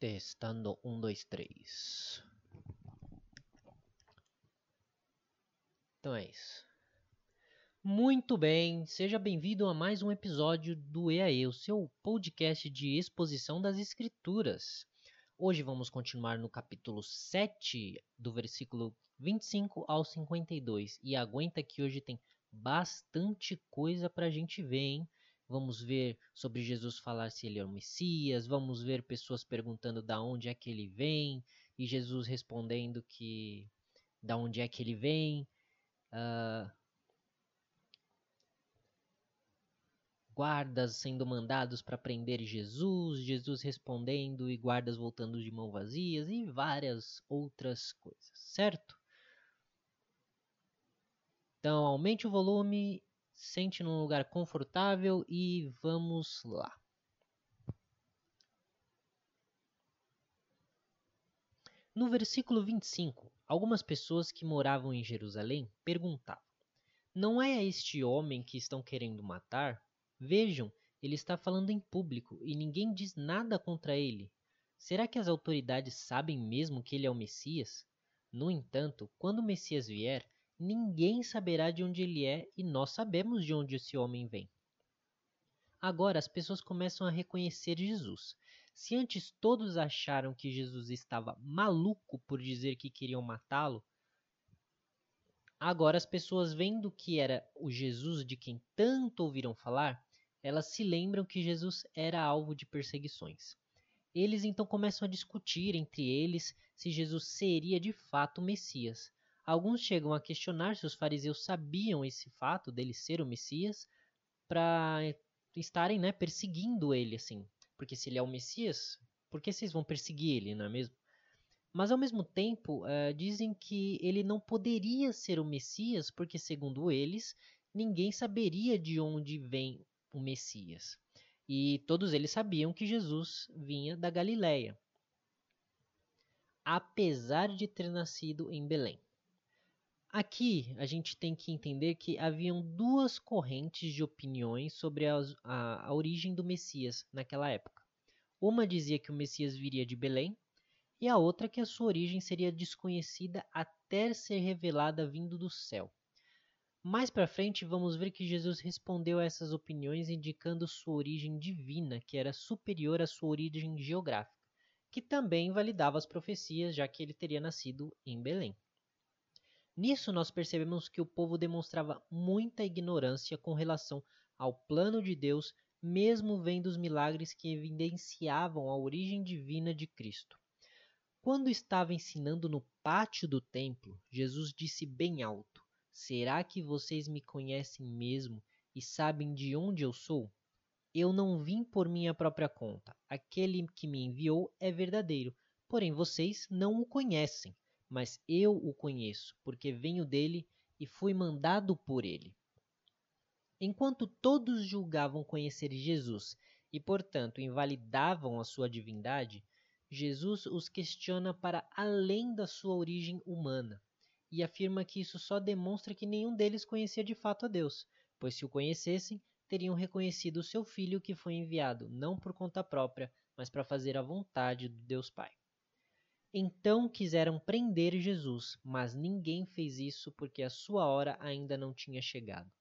Testando um, dois, três. Então é isso. Muito bem, seja bem-vindo a mais um episódio do EAE, o seu podcast de exposição das escrituras. Hoje vamos continuar no capítulo 7, do versículo 25 ao 52. E aguenta que hoje tem bastante coisa para a gente ver, hein? Vamos ver sobre Jesus falar se ele é o Messias, vamos ver pessoas perguntando da onde é que ele vem, e Jesus respondendo que da onde é que ele vem. Uh, guardas sendo mandados para prender Jesus, Jesus respondendo e guardas voltando de mão vazias e várias outras coisas, certo? Então, aumente o volume, sente num lugar confortável e vamos lá. No versículo 25, algumas pessoas que moravam em Jerusalém perguntavam: Não é este homem que estão querendo matar? Vejam, ele está falando em público e ninguém diz nada contra ele. Será que as autoridades sabem mesmo que ele é o Messias? No entanto, quando o Messias vier, ninguém saberá de onde ele é e nós sabemos de onde esse homem vem. Agora as pessoas começam a reconhecer Jesus. Se antes todos acharam que Jesus estava maluco por dizer que queriam matá-lo, agora as pessoas vendo que era o Jesus de quem tanto ouviram falar, elas se lembram que Jesus era alvo de perseguições. Eles então começam a discutir entre eles se Jesus seria de fato o Messias. Alguns chegam a questionar se os fariseus sabiam esse fato dele ser o Messias para estarem né, perseguindo ele assim. Porque se ele é o Messias, por que vocês vão perseguir ele, não é mesmo? Mas ao mesmo tempo, uh, dizem que ele não poderia ser o Messias, porque, segundo eles, ninguém saberia de onde vem o Messias. E todos eles sabiam que Jesus vinha da Galileia, apesar de ter nascido em Belém. Aqui a gente tem que entender que haviam duas correntes de opiniões sobre a, a, a, origem do Messias naquela época. Uma dizia que o Messias viria de Belém, e a outra que a sua origem seria desconhecida até ser revelada vindo do céu. Mais para frente, vamos ver que Jesus respondeu a essas opiniões indicando sua origem divina, que era superior à sua origem geográfica, que também validava as profecias, já que ele teria nascido em Belém. Nisso nós percebemos que o povo demonstrava muita ignorância com relação ao plano de Deus, mesmo vendo os milagres que evidenciavam a origem divina de Cristo. Quando estava ensinando no pátio do templo, Jesus disse bem alto: Será que vocês me conhecem mesmo e sabem de onde eu sou? Eu não vim por minha própria conta. Aquele que me enviou é verdadeiro, porém vocês não o conhecem mas eu o conheço, porque venho dele e fui mandado por ele. Enquanto todos julgavam conhecer Jesus e, portanto, invalidavam a sua divindade, Jesus os questiona para além da sua origem humana e afirma que isso só demonstra que nenhum deles conhecia de fato a Deus, pois se o conhecessem, teriam reconhecido o seu filho que foi enviado não por conta própria, mas para fazer a vontade do Deus Pai. Então quiseram prender Jesus, mas ninguém fez isso porque a sua hora ainda não tinha chegado.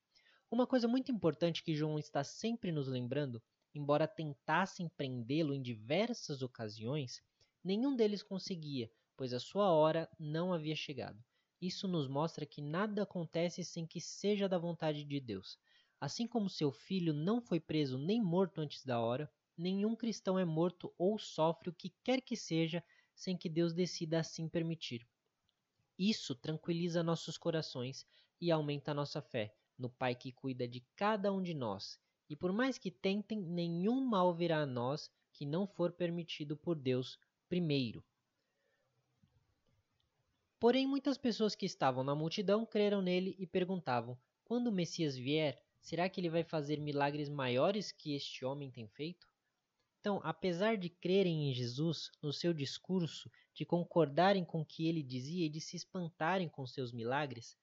Uma coisa muito importante que João está sempre nos lembrando, embora tentassem prendê-lo em diversas ocasiões, nenhum deles conseguia, pois a sua hora não havia chegado. Isso nos mostra que nada acontece sem que seja da vontade de Deus. Assim como seu filho não foi preso nem morto antes da hora, nenhum cristão é morto ou sofre o que quer que seja sem que Deus decida assim permitir. Isso tranquiliza nossos corações e aumenta nossa fé no Pai que cuida de cada um de nós. E por mais que tentem, nenhum mal virá a nós que não for permitido por Deus primeiro. Porém, muitas pessoas que estavam na multidão creram nele e perguntavam: quando o Messias vier, será que ele vai fazer milagres maiores que este homem tem feito? Então, apesar de crerem em Jesus, no seu discurso, de concordarem com o que ele dizia e de se espantarem com seus milagres,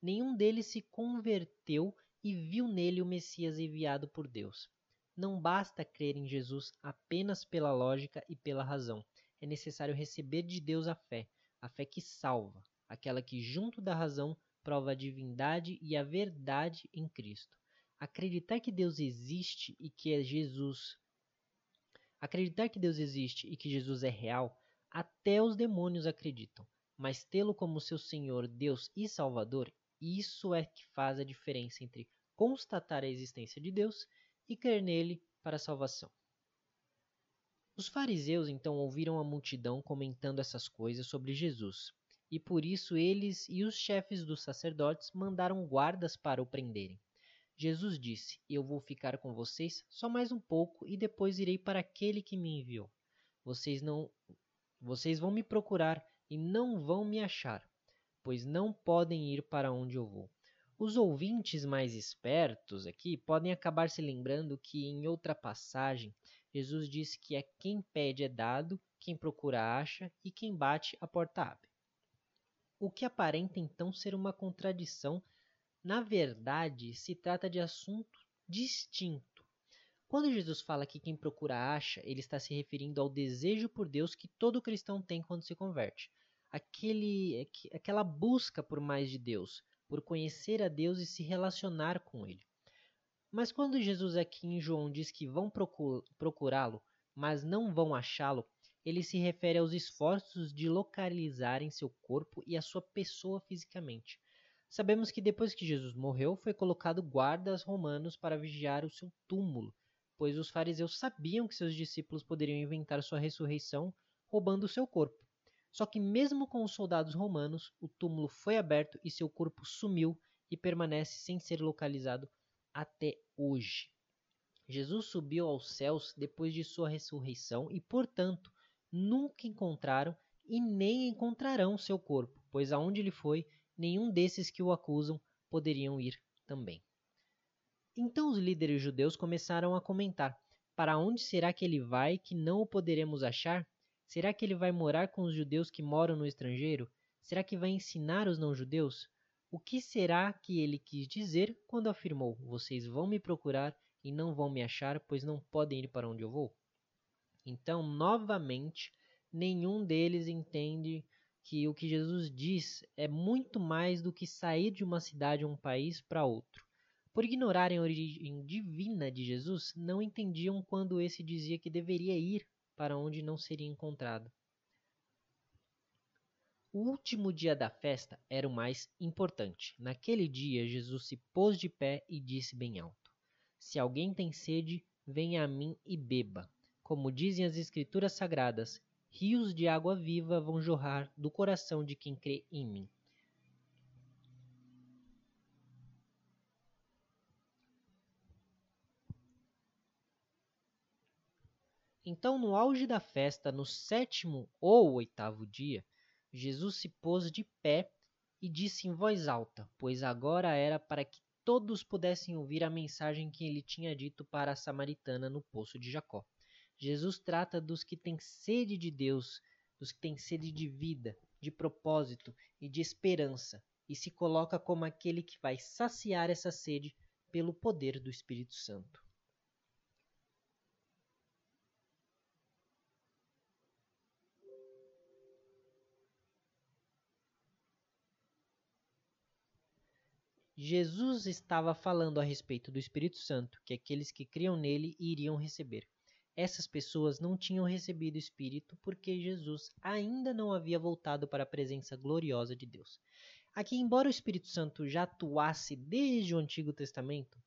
nenhum deles se converteu e viu nele o Messias enviado por Deus. Não basta crer em Jesus apenas pela lógica e pela razão. É necessário receber de Deus a fé, a fé que salva, aquela que, junto da razão, prova a divindade e a verdade em Cristo. Acreditar que Deus existe e que é Jesus. Acreditar que Deus existe e que Jesus é real, até os demônios acreditam, mas tê-lo como seu Senhor, Deus e Salvador, isso é que faz a diferença entre constatar a existência de Deus e crer nele para a salvação. Os fariseus então ouviram a multidão comentando essas coisas sobre Jesus, e por isso eles e os chefes dos sacerdotes mandaram guardas para o prenderem. Jesus disse: Eu vou ficar com vocês só mais um pouco e depois irei para aquele que me enviou. Vocês não vocês vão me procurar e não vão me achar, pois não podem ir para onde eu vou. Os ouvintes mais espertos aqui podem acabar se lembrando que em outra passagem Jesus disse que é quem pede é dado, quem procura acha e quem bate a porta abre o que aparenta então ser uma contradição, na verdade se trata de assunto distinto. Quando Jesus fala que quem procura acha, ele está se referindo ao desejo por Deus que todo cristão tem quando se converte. Aquele, aquela busca por mais de Deus, por conhecer a Deus e se relacionar com Ele. Mas quando Jesus aqui em João diz que vão procurá-lo, mas não vão achá-lo, ele se refere aos esforços de localizarem seu corpo e a sua pessoa fisicamente. Sabemos que depois que Jesus morreu, foi colocado guardas romanos para vigiar o seu túmulo, pois os fariseus sabiam que seus discípulos poderiam inventar sua ressurreição roubando o seu corpo. Só que, mesmo com os soldados romanos, o túmulo foi aberto e seu corpo sumiu e permanece sem ser localizado até hoje. Jesus subiu aos céus depois de sua ressurreição e, portanto, nunca encontraram e nem encontrarão seu corpo, pois aonde ele foi, nenhum desses que o acusam poderiam ir também. Então os líderes judeus começaram a comentar: Para onde será que ele vai que não o poderemos achar? Será que ele vai morar com os judeus que moram no estrangeiro? Será que vai ensinar os não-judeus? O que será que ele quis dizer quando afirmou: Vocês vão me procurar e não vão me achar, pois não podem ir para onde eu vou? Então, novamente, nenhum deles entende que o que Jesus diz é muito mais do que sair de uma cidade ou um país para outro. Por ignorarem a origem divina de Jesus, não entendiam quando esse dizia que deveria ir para onde não seria encontrado. O último dia da festa era o mais importante. Naquele dia, Jesus se pôs de pé e disse bem alto: Se alguém tem sede, venha a mim e beba. Como dizem as Escrituras Sagradas, rios de água viva vão jorrar do coração de quem crê em mim. Então, no auge da festa, no sétimo ou oitavo dia, Jesus se pôs de pé e disse em voz alta, pois agora era para que todos pudessem ouvir a mensagem que ele tinha dito para a samaritana no poço de Jacó. Jesus trata dos que têm sede de Deus, dos que têm sede de vida, de propósito e de esperança, e se coloca como aquele que vai saciar essa sede pelo poder do Espírito Santo. Jesus estava falando a respeito do Espírito Santo, que aqueles que criam nele iriam receber. Essas pessoas não tinham recebido o Espírito porque Jesus ainda não havia voltado para a presença gloriosa de Deus. Aqui, embora o Espírito Santo já atuasse desde o Antigo Testamento,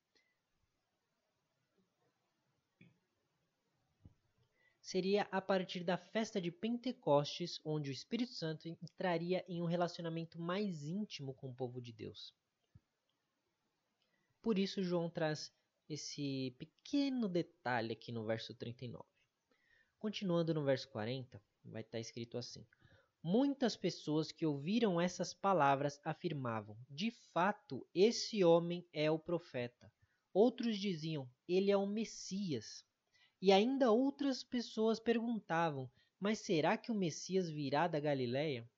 seria a partir da festa de Pentecostes onde o Espírito Santo entraria em um relacionamento mais íntimo com o povo de Deus. Por isso, João traz esse pequeno detalhe aqui no verso 39. Continuando no verso 40, vai estar escrito assim: Muitas pessoas que ouviram essas palavras afirmavam: De fato, esse homem é o profeta. Outros diziam: Ele é o Messias. E ainda outras pessoas perguntavam: Mas será que o Messias virá da Galiléia?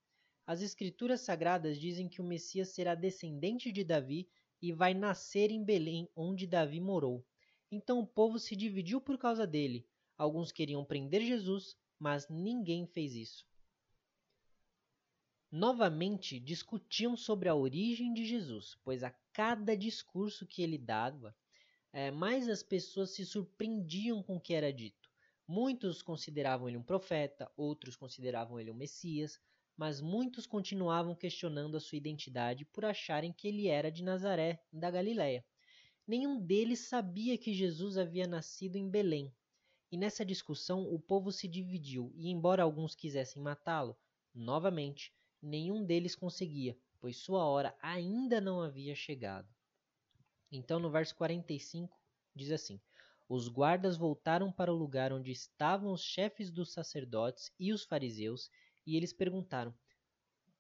As Escrituras Sagradas dizem que o Messias será descendente de Davi e vai nascer em Belém, onde Davi morou. Então o povo se dividiu por causa dele. Alguns queriam prender Jesus, mas ninguém fez isso. Novamente discutiam sobre a origem de Jesus, pois a cada discurso que ele dava, é, mais as pessoas se surpreendiam com o que era dito. Muitos consideravam ele um profeta, outros consideravam ele um Messias, mas muitos continuavam questionando a sua identidade por acharem que ele era de Nazaré, da Galiléia. Nenhum deles sabia que Jesus havia nascido em Belém. E nessa discussão o povo se dividiu, e embora alguns quisessem matá-lo, novamente, nenhum deles conseguia, pois sua hora ainda não havia chegado. Então, no verso 45, diz assim: Os guardas voltaram para o lugar onde estavam os chefes dos sacerdotes e os fariseus, e eles perguntaram: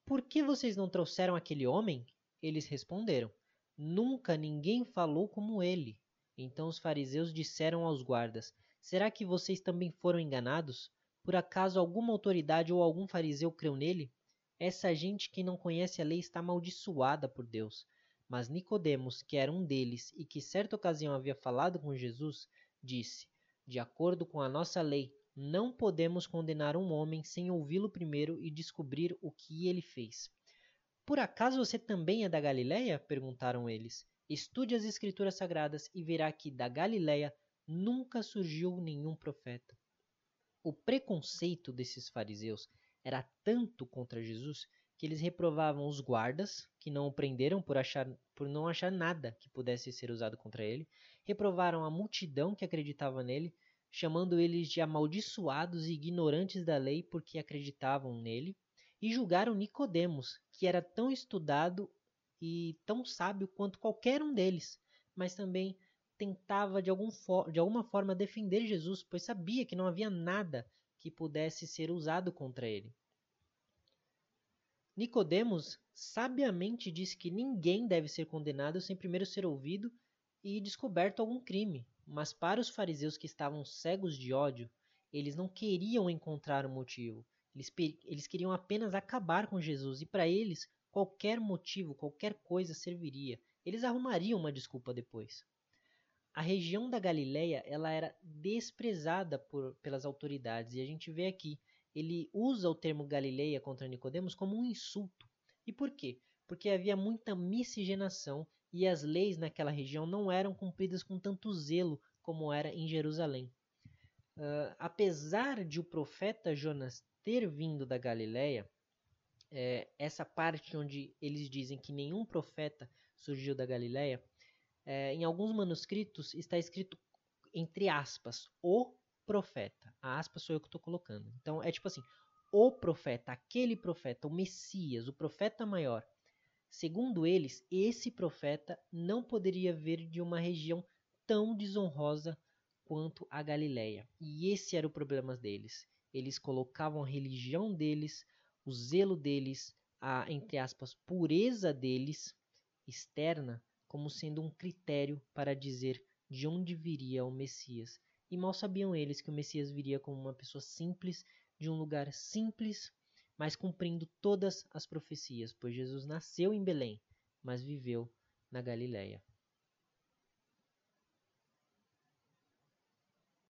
Por que vocês não trouxeram aquele homem? Eles responderam: Nunca ninguém falou como ele. Então os fariseus disseram aos guardas: Será que vocês também foram enganados? Por acaso alguma autoridade ou algum fariseu creu nele? Essa gente que não conhece a lei está amaldiçoada por Deus. Mas Nicodemos, que era um deles e que certa ocasião havia falado com Jesus, disse: De acordo com a nossa lei, não podemos condenar um homem sem ouvi-lo primeiro e descobrir o que ele fez. Por acaso você também é da Galiléia? perguntaram eles. Estude as Escrituras Sagradas e verá que da Galiléia nunca surgiu nenhum profeta. O preconceito desses fariseus era tanto contra Jesus que eles reprovavam os guardas, que não o prenderam por, achar, por não achar nada que pudesse ser usado contra ele, reprovaram a multidão que acreditava nele, chamando eles de amaldiçoados e ignorantes da lei porque acreditavam nele, e julgaram Nicodemos, que era tão estudado e tão sábio quanto qualquer um deles, mas também tentava de, algum de alguma forma defender Jesus, pois sabia que não havia nada que pudesse ser usado contra ele. Nicodemos sabiamente diz que ninguém deve ser condenado sem primeiro ser ouvido e descoberto algum crime, mas para os fariseus que estavam cegos de ódio, eles não queriam encontrar um motivo, eles, eles queriam apenas acabar com Jesus e para eles qualquer motivo, qualquer coisa serviria. Eles arrumariam uma desculpa depois. A região da Galileia ela era desprezada por, pelas autoridades e a gente vê aqui ele usa o termo Galileia contra Nicodemos como um insulto. E por quê? Porque havia muita miscigenação e as leis naquela região não eram cumpridas com tanto zelo como era em Jerusalém. Uh, apesar de o profeta Jonas ter vindo da Galiléia, é, essa parte onde eles dizem que nenhum profeta surgiu da Galiléia, é, em alguns manuscritos está escrito entre aspas, o profeta. A aspas sou eu que estou colocando. Então é tipo assim, o profeta, aquele profeta, o Messias, o profeta maior. Segundo eles, esse profeta não poderia vir de uma região tão desonrosa quanto a Galiléia. E esse era o problema deles eles colocavam a religião deles, o zelo deles, a, entre aspas, pureza deles externa como sendo um critério para dizer de onde viria o Messias. E mal sabiam eles que o Messias viria como uma pessoa simples, de um lugar simples, mas cumprindo todas as profecias, pois Jesus nasceu em Belém, mas viveu na Galiléia.